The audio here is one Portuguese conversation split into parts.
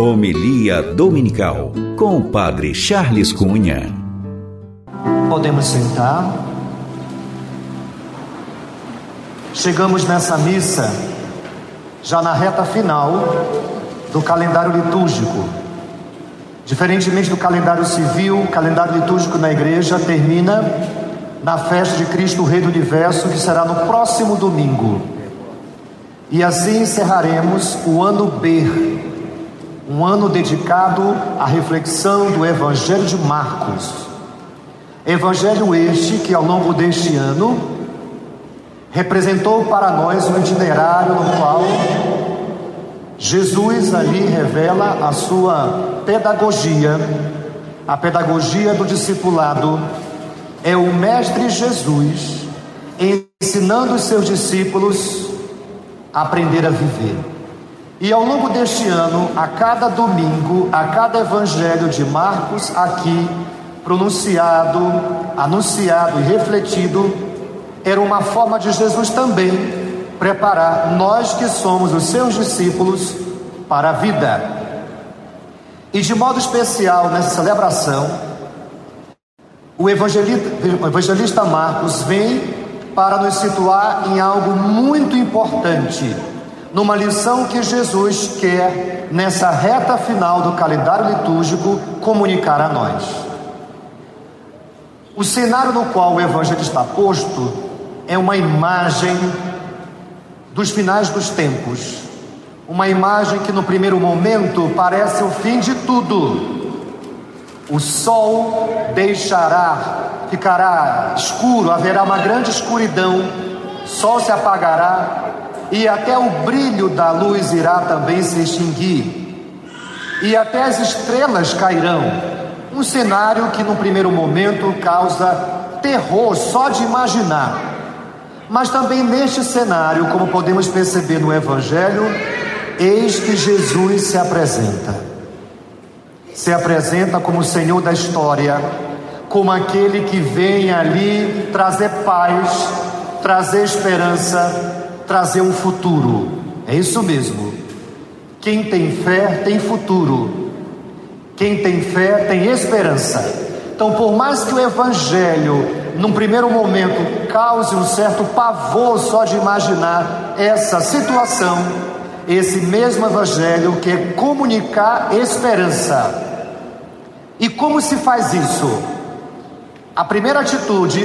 Homilia Dominical com o Padre Charles Cunha. Podemos sentar. Chegamos nessa missa já na reta final do calendário litúrgico. Diferentemente do calendário civil, o calendário litúrgico na igreja termina na festa de Cristo, Rei do Universo, que será no próximo domingo. E assim encerraremos o ano B, um ano dedicado à reflexão do Evangelho de Marcos. Evangelho este que ao longo deste ano representou para nós um itinerário no qual Jesus ali revela a sua pedagogia, a pedagogia do discipulado. É o Mestre Jesus ensinando os seus discípulos a aprender a viver. E ao longo deste ano, a cada domingo, a cada evangelho de Marcos aqui pronunciado, anunciado e refletido, era uma forma de Jesus também preparar nós que somos os seus discípulos para a vida. E de modo especial nessa celebração, o evangelista, Marcos vem para nos situar em algo muito importante numa lição que Jesus quer, nessa reta final do calendário litúrgico, comunicar a nós. O cenário no qual o Evangelho está posto é uma imagem dos finais dos tempos, uma imagem que no primeiro momento parece o fim de tudo. O sol deixará, ficará escuro, haverá uma grande escuridão, sol se apagará, e até o brilho da luz irá também se extinguir, e até as estrelas cairão. Um cenário que, no primeiro momento, causa terror só de imaginar. Mas também neste cenário, como podemos perceber no Evangelho, eis que Jesus se apresenta. Se apresenta como o Senhor da história, como aquele que vem ali trazer paz, trazer esperança, trazer um futuro. É isso mesmo. Quem tem fé tem futuro. Quem tem fé tem esperança. Então, por mais que o Evangelho, num primeiro momento, cause um certo pavor só de imaginar essa situação, esse mesmo Evangelho quer comunicar esperança. E como se faz isso? A primeira atitude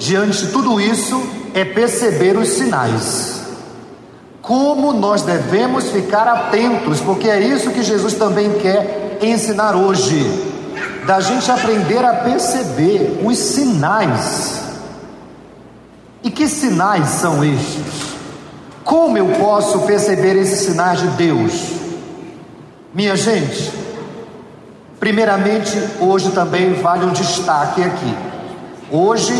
diante de tudo isso é perceber os sinais como nós devemos ficar atentos, porque é isso que Jesus também quer ensinar hoje, da gente aprender a perceber os sinais. E que sinais são estes? Como eu posso perceber esses sinais de Deus? Minha gente, primeiramente, hoje também vale um destaque aqui. Hoje,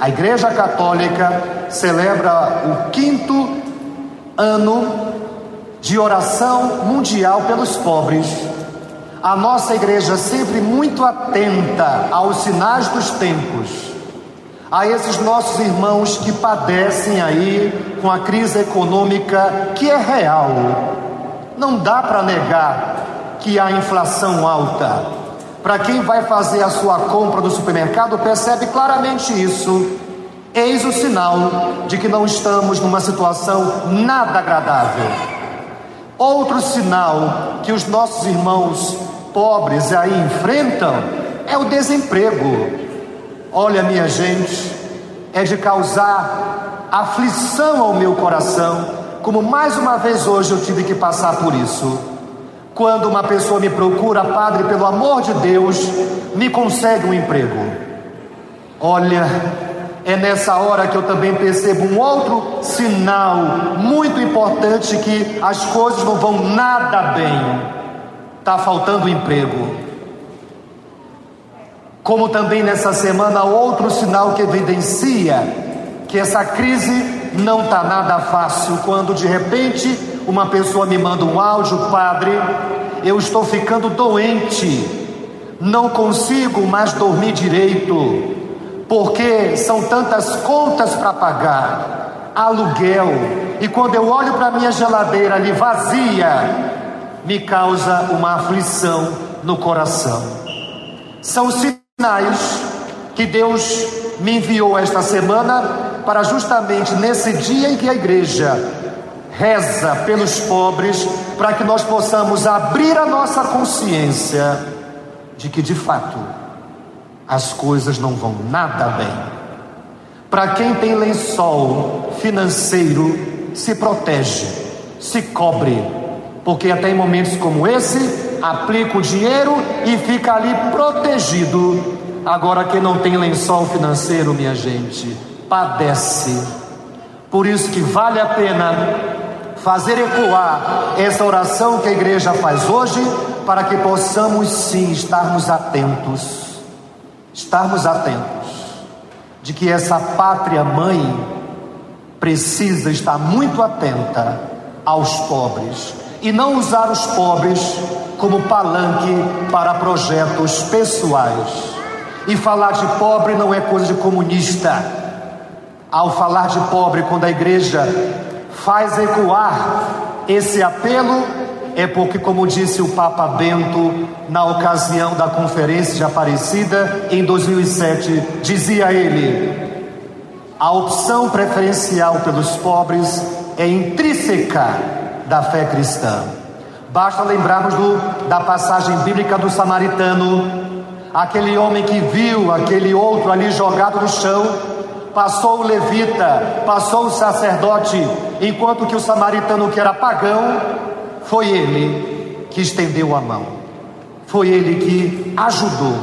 a Igreja Católica celebra o quinto ano de oração mundial pelos pobres. A nossa igreja sempre muito atenta aos sinais dos tempos, a esses nossos irmãos que padecem aí com a crise econômica que é real. Não dá para negar que há inflação alta. Para quem vai fazer a sua compra no supermercado, percebe claramente isso. Eis o sinal de que não estamos numa situação nada agradável. Outro sinal que os nossos irmãos pobres aí enfrentam é o desemprego. Olha, minha gente, é de causar aflição ao meu coração, como mais uma vez hoje eu tive que passar por isso. Quando uma pessoa me procura, Padre, pelo amor de Deus, me consegue um emprego. Olha, é nessa hora que eu também percebo um outro sinal muito importante que as coisas não vão nada bem. Está faltando emprego. Como também nessa semana outro sinal que evidencia que essa crise não está nada fácil quando de repente uma pessoa me manda um áudio, padre, eu estou ficando doente, não consigo mais dormir direito porque são tantas contas para pagar, aluguel, e quando eu olho para minha geladeira ali vazia, me causa uma aflição no coração. São sinais que Deus me enviou esta semana para justamente nesse dia em que a igreja reza pelos pobres, para que nós possamos abrir a nossa consciência de que de fato as coisas não vão nada bem. Para quem tem lençol financeiro, se protege, se cobre, porque até em momentos como esse, aplica o dinheiro e fica ali protegido. Agora, quem não tem lençol financeiro, minha gente, padece. Por isso que vale a pena fazer ecoar essa oração que a igreja faz hoje, para que possamos sim estarmos atentos, estarmos atentos de que essa pátria mãe precisa estar muito atenta aos pobres e não usar os pobres como palanque para projetos pessoais. E falar de pobre não é coisa de comunista. Ao falar de pobre, quando a igreja faz ecoar esse apelo, é porque, como disse o Papa Bento na ocasião da Conferência de Aparecida em 2007, dizia ele: a opção preferencial pelos pobres é intrínseca da fé cristã. Basta lembrarmos do, da passagem bíblica do samaritano, aquele homem que viu aquele outro ali jogado no chão, passou o levita, passou o sacerdote, enquanto que o samaritano, que era pagão, foi ele que estendeu a mão, foi ele que ajudou.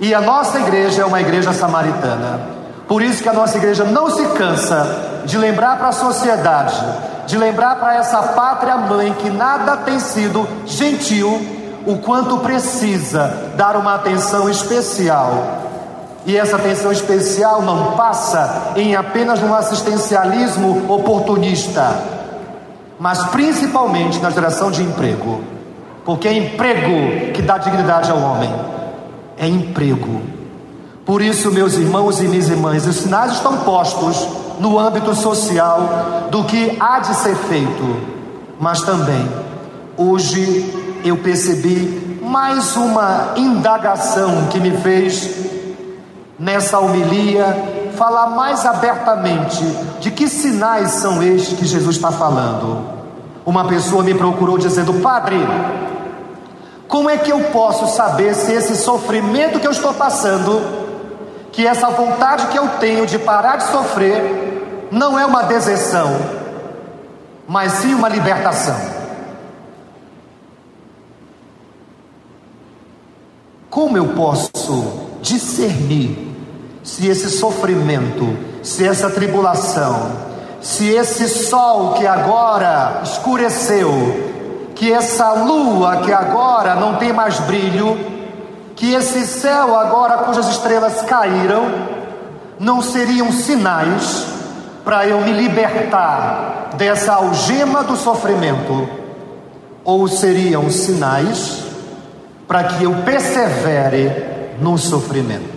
E a nossa igreja é uma igreja samaritana. Por isso que a nossa igreja não se cansa de lembrar para a sociedade, de lembrar para essa pátria mãe que nada tem sido gentil, o quanto precisa dar uma atenção especial. E essa atenção especial não passa em apenas um assistencialismo oportunista mas principalmente na geração de emprego, porque é emprego que dá dignidade ao homem, é emprego. Por isso, meus irmãos e minhas irmãs, os sinais estão postos no âmbito social do que há de ser feito, mas também, hoje eu percebi mais uma indagação que me fez nessa homilia falar mais abertamente de que sinais são estes que Jesus está falando. Uma pessoa me procurou dizendo: Padre, como é que eu posso saber se esse sofrimento que eu estou passando, que essa vontade que eu tenho de parar de sofrer, não é uma deserção, mas sim uma libertação? Como eu posso discernir se esse sofrimento, se essa tribulação, se esse sol que agora escureceu, que essa lua que agora não tem mais brilho, que esse céu agora cujas estrelas caíram, não seriam sinais para eu me libertar dessa algema do sofrimento, ou seriam sinais para que eu persevere no sofrimento?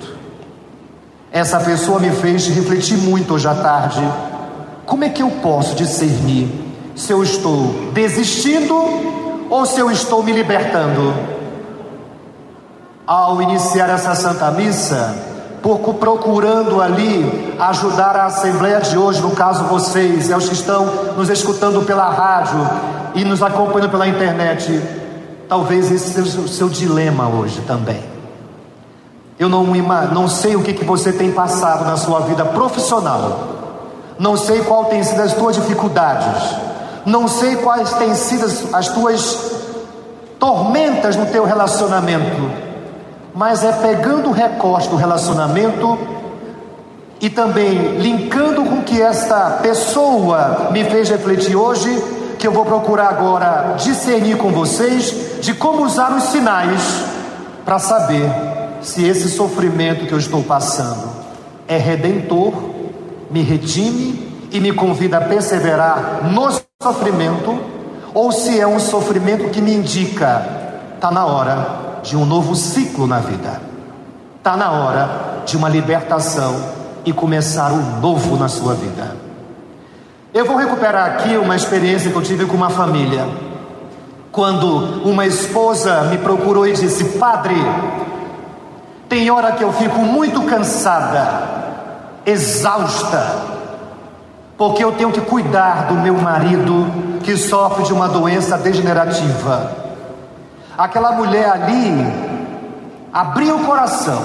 Essa pessoa me fez refletir muito hoje à tarde. Como é que eu posso discernir se eu estou desistindo ou se eu estou me libertando? Ao iniciar essa Santa Missa, pouco procurando ali ajudar a Assembleia de hoje, no caso vocês, é os que estão nos escutando pela rádio e nos acompanhando pela internet, talvez esse seja o seu dilema hoje também. Eu não, não sei o que, que você tem passado na sua vida profissional. Não sei qual tem sido as tuas dificuldades. Não sei quais têm sido as tuas tormentas no teu relacionamento. Mas é pegando o recorte do relacionamento e também linkando com que esta pessoa me fez refletir hoje, que eu vou procurar agora discernir com vocês de como usar os sinais para saber se esse sofrimento que eu estou passando é redentor, me redime e me convida a perseverar no sofrimento, ou se é um sofrimento que me indica, está na hora de um novo ciclo na vida, está na hora de uma libertação e começar um novo na sua vida. Eu vou recuperar aqui uma experiência que eu tive com uma família. Quando uma esposa me procurou e disse: Padre, tem hora que eu fico muito cansada, exausta, porque eu tenho que cuidar do meu marido que sofre de uma doença degenerativa. Aquela mulher ali abria o coração,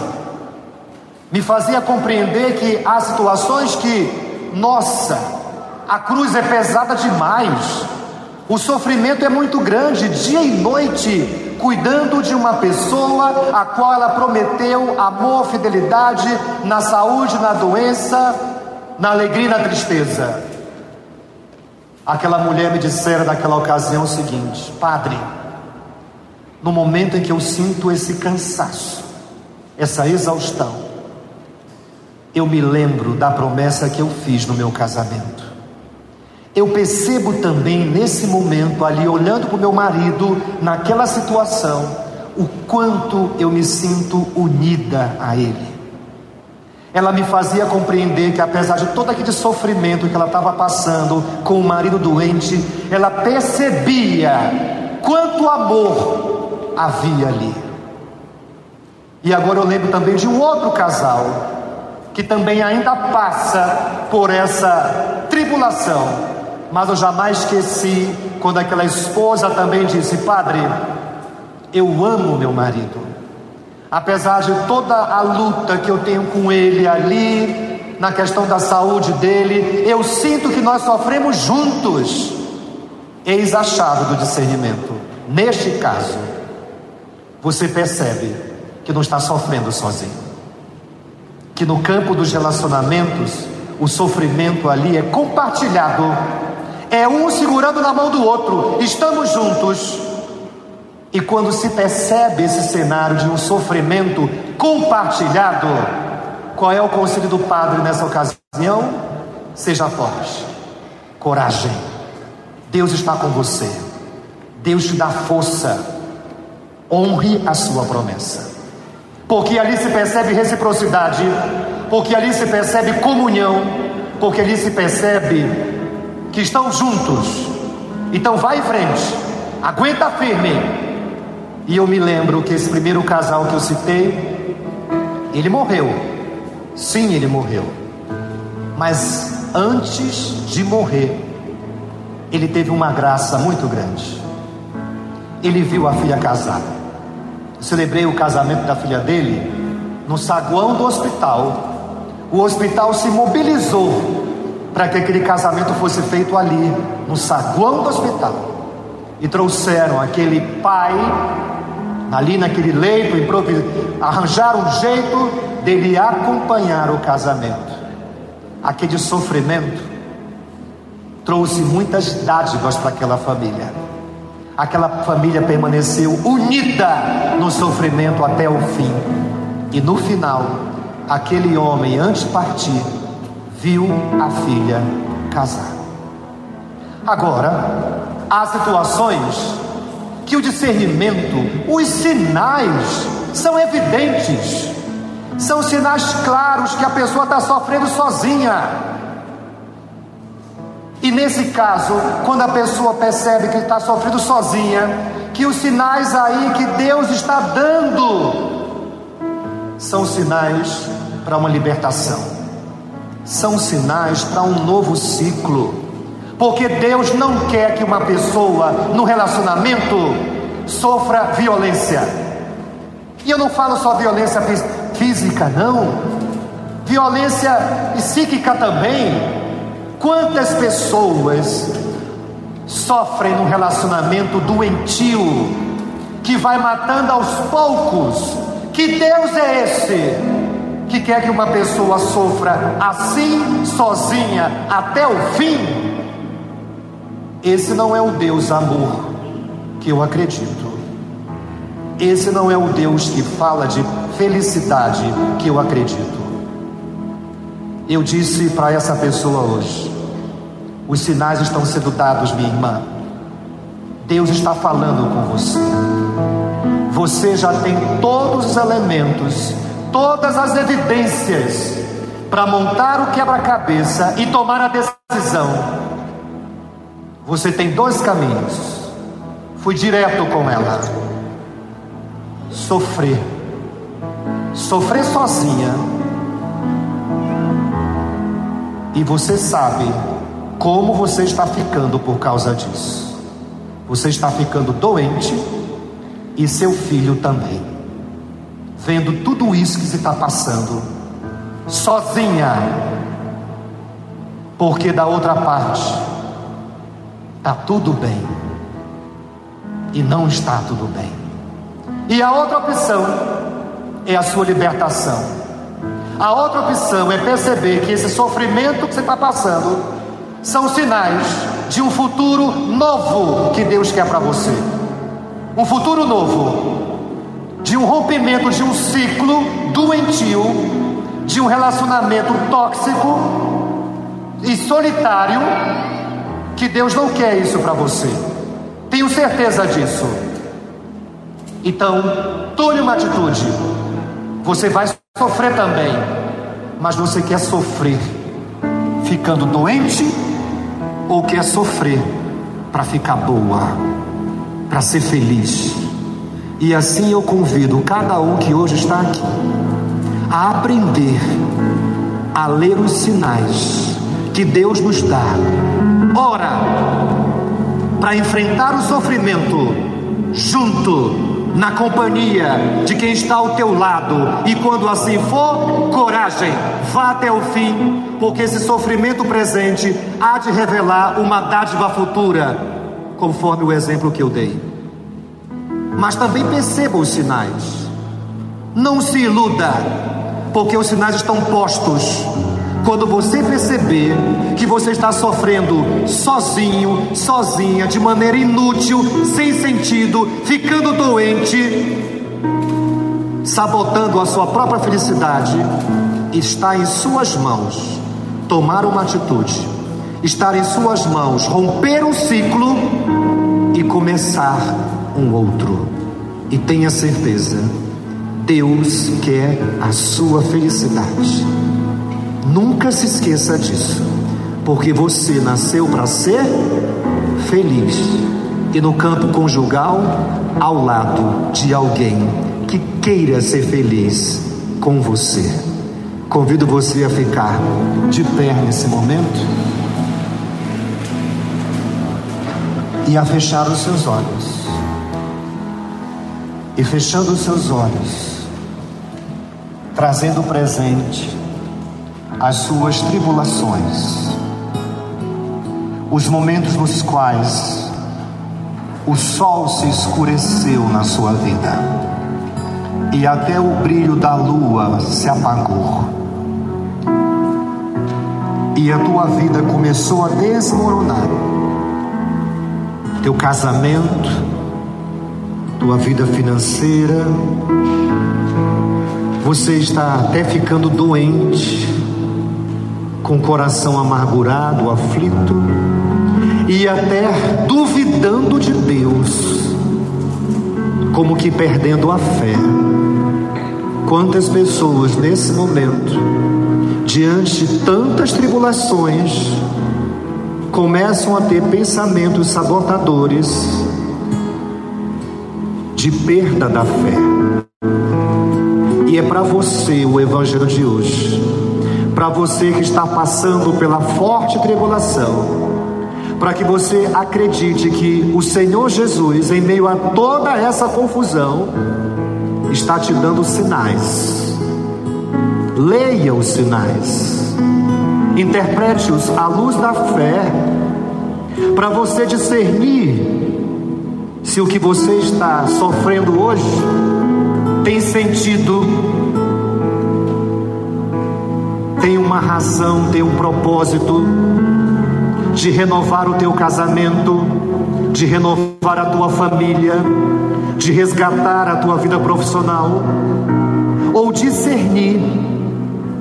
me fazia compreender que há situações que, nossa, a cruz é pesada demais, o sofrimento é muito grande, dia e noite, cuidando de uma pessoa a qual ela prometeu amor, fidelidade na saúde, na doença, na alegria e na tristeza. Aquela mulher me dissera naquela ocasião o seguinte: Padre, no momento em que eu sinto esse cansaço, essa exaustão, eu me lembro da promessa que eu fiz no meu casamento. Eu percebo também nesse momento, ali olhando para o meu marido, naquela situação, o quanto eu me sinto unida a ele. Ela me fazia compreender que, apesar de todo aquele sofrimento que ela estava passando com o marido doente, ela percebia quanto amor havia ali. E agora eu lembro também de um outro casal que também ainda passa por essa tribulação mas eu jamais esqueci quando aquela esposa também disse: Padre, eu amo meu marido, apesar de toda a luta que eu tenho com ele ali, na questão da saúde dele, eu sinto que nós sofremos juntos. Eis a chave do discernimento. Neste caso, você percebe que não está sofrendo sozinho. Que no campo dos relacionamentos, o sofrimento ali é compartilhado é um segurando na mão do outro, estamos juntos. E quando se percebe esse cenário de um sofrimento compartilhado, qual é o conselho do padre nessa ocasião? Seja forte, coragem. Deus está com você. Deus te dá força. Honre a sua promessa. Porque ali se percebe reciprocidade, porque ali se percebe comunhão, porque ali se percebe que estão juntos. Então vai em frente, aguenta firme. E eu me lembro que esse primeiro casal que eu citei, ele morreu. Sim, ele morreu. Mas antes de morrer, ele teve uma graça muito grande. Ele viu a filha casada. Eu celebrei o casamento da filha dele no saguão do hospital. O hospital se mobilizou para que aquele casamento fosse feito ali, no saguão do hospital. E trouxeram aquele pai, ali naquele leito, arranjaram um jeito dele acompanhar o casamento. Aquele sofrimento trouxe muitas dádivas para aquela família. Aquela família permaneceu unida no sofrimento até o fim. E no final, aquele homem, antes de partir, viu a filha casar. Agora, há situações que o discernimento, os sinais são evidentes, são sinais claros que a pessoa está sofrendo sozinha. E nesse caso, quando a pessoa percebe que está sofrendo sozinha, que os sinais aí que Deus está dando são sinais para uma libertação são sinais para um novo ciclo. Porque Deus não quer que uma pessoa no relacionamento sofra violência. E eu não falo só violência física, não. Violência psíquica também. Quantas pessoas sofrem num relacionamento doentio que vai matando aos poucos? Que Deus é esse? Que quer que uma pessoa sofra assim, sozinha, até o fim, esse não é o Deus amor que eu acredito. Esse não é o Deus que fala de felicidade que eu acredito. Eu disse para essa pessoa hoje: os sinais estão sendo dados, minha irmã. Deus está falando com você. Você já tem todos os elementos todas as evidências para montar o quebra-cabeça e tomar a decisão. Você tem dois caminhos: Fui direto com ela. Sofrer. Sofrer sozinha. E você sabe como você está ficando por causa disso. Você está ficando doente e seu filho também. Vendo tudo isso que se está passando, sozinha, porque da outra parte está tudo bem e não está tudo bem. E a outra opção é a sua libertação. A outra opção é perceber que esse sofrimento que você está passando são sinais de um futuro novo que Deus quer para você. Um futuro novo, de um rompimento de um ciclo doentio, de um relacionamento tóxico e solitário, que Deus não quer isso para você. Tenho certeza disso. Então, tome uma atitude. Você vai sofrer também, mas você quer sofrer ficando doente ou quer sofrer para ficar boa, para ser feliz? E assim eu convido cada um que hoje está aqui a aprender a ler os sinais que Deus nos dá. Ora, para enfrentar o sofrimento junto na companhia de quem está ao teu lado, e quando assim for, coragem, vá até o fim, porque esse sofrimento presente há de revelar uma dádiva futura, conforme o exemplo que eu dei. Mas também perceba os sinais, não se iluda, porque os sinais estão postos. Quando você perceber que você está sofrendo sozinho, sozinha, de maneira inútil, sem sentido, ficando doente, sabotando a sua própria felicidade, está em suas mãos tomar uma atitude, estar em suas mãos romper um ciclo e começar um outro. E tenha certeza, Deus quer a sua felicidade. Nunca se esqueça disso, porque você nasceu para ser feliz e no campo conjugal, ao lado de alguém que queira ser feliz com você. Convido você a ficar de pé nesse momento e a fechar os seus olhos. E fechando os seus olhos, trazendo presente as suas tribulações, os momentos nos quais o sol se escureceu na sua vida e até o brilho da lua se apagou. E a tua vida começou a desmoronar. Teu casamento, tua vida financeira, você está até ficando doente com o coração amargurado, aflito e até duvidando de Deus, como que perdendo a fé. Quantas pessoas nesse momento, diante de tantas tribulações, começam a ter pensamentos sabotadores de perda da fé. E é para você o evangelho de hoje para você que está passando pela forte tribulação, para que você acredite que o Senhor Jesus, em meio a toda essa confusão, está te dando sinais. Leia os sinais, interprete-os à luz da fé, para você discernir se o que você está sofrendo hoje tem sentido tem uma razão, tem um propósito de renovar o teu casamento, de renovar a tua família, de resgatar a tua vida profissional, ou discernir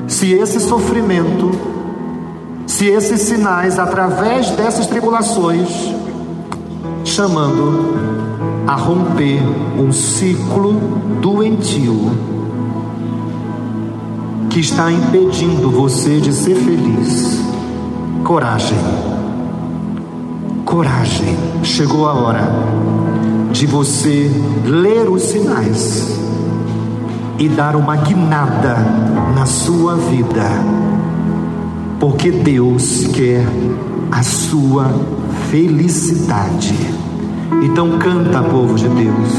se esse sofrimento, se esses sinais, através dessas tribulações, chamando a romper um ciclo doentio que está impedindo você de ser feliz. Coragem. Coragem. Chegou a hora de você ler os sinais e dar uma guinada na sua vida, porque Deus quer a sua felicidade. Então canta, povo de Deus,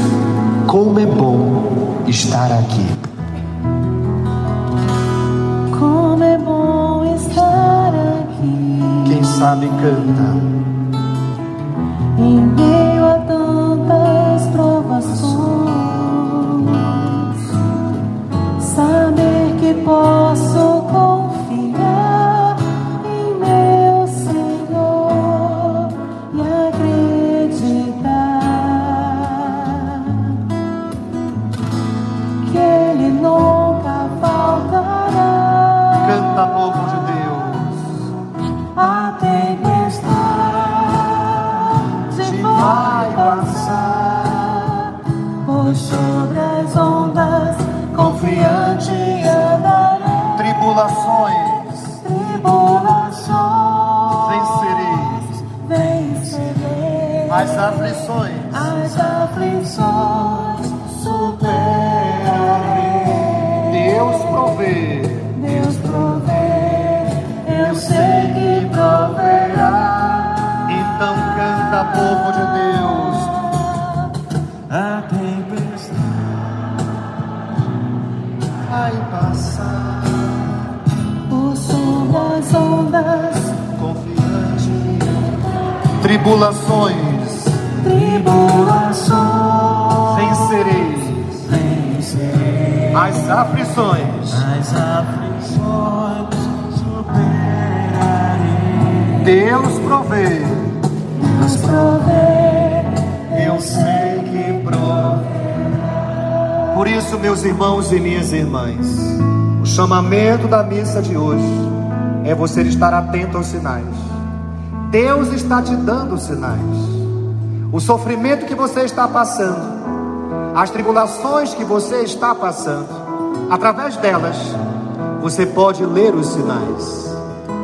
como é bom estar aqui. Como é bom estar aqui. Quem sabe canta. Em meio a tantas provações, saber que posso Vai passar por sobre as ondas, confiante. Tribulações tribulações vencereis, vencerei. as aflições As aflições superarei. Deus provê. Deus provê, Eu sei que provê. Por isso, meus irmãos e minhas irmãs, o chamamento da missa de hoje é você estar atento aos sinais. Deus está te dando sinais. O sofrimento que você está passando, as tribulações que você está passando, através delas, você pode ler os sinais.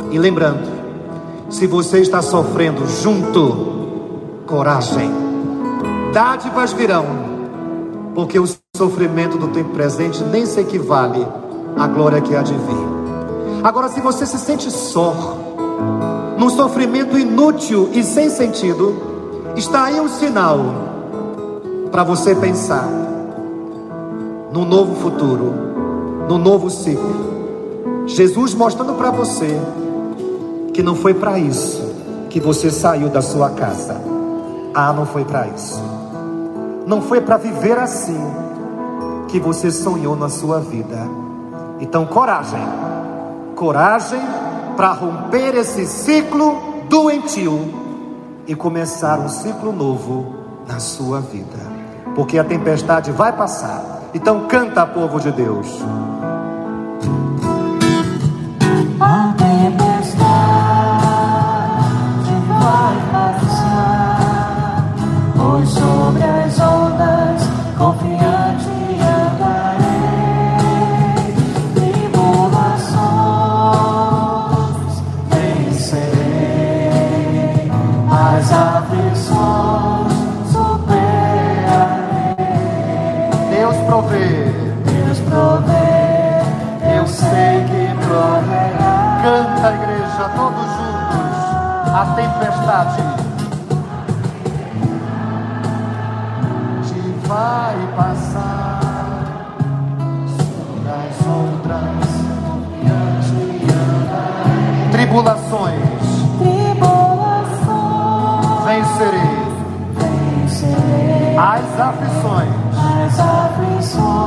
E lembrando, se você está sofrendo junto, coragem. Dádivas virão, porque o sofrimento do tempo presente nem se equivale à glória que há de vir. Agora, se você se sente só, num sofrimento inútil e sem sentido, está aí um sinal para você pensar no novo futuro, no novo ciclo. Jesus mostrando para você que não foi para isso que você saiu da sua casa. Ah, não foi para isso. Não foi para viver assim que você sonhou na sua vida. Então, coragem. Coragem para romper esse ciclo doentio e começar um ciclo novo na sua vida. Porque a tempestade vai passar. Então, canta, povo de Deus. A tempestade te vai passar. Sobre as ondas, confiante andarei. Tribulações tribulações vencerei. vencerei. As aflições As aflições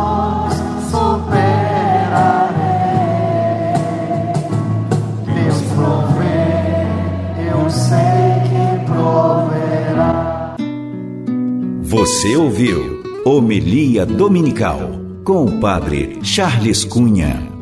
Você ouviu Homilia Dominical com o Padre Charles Cunha.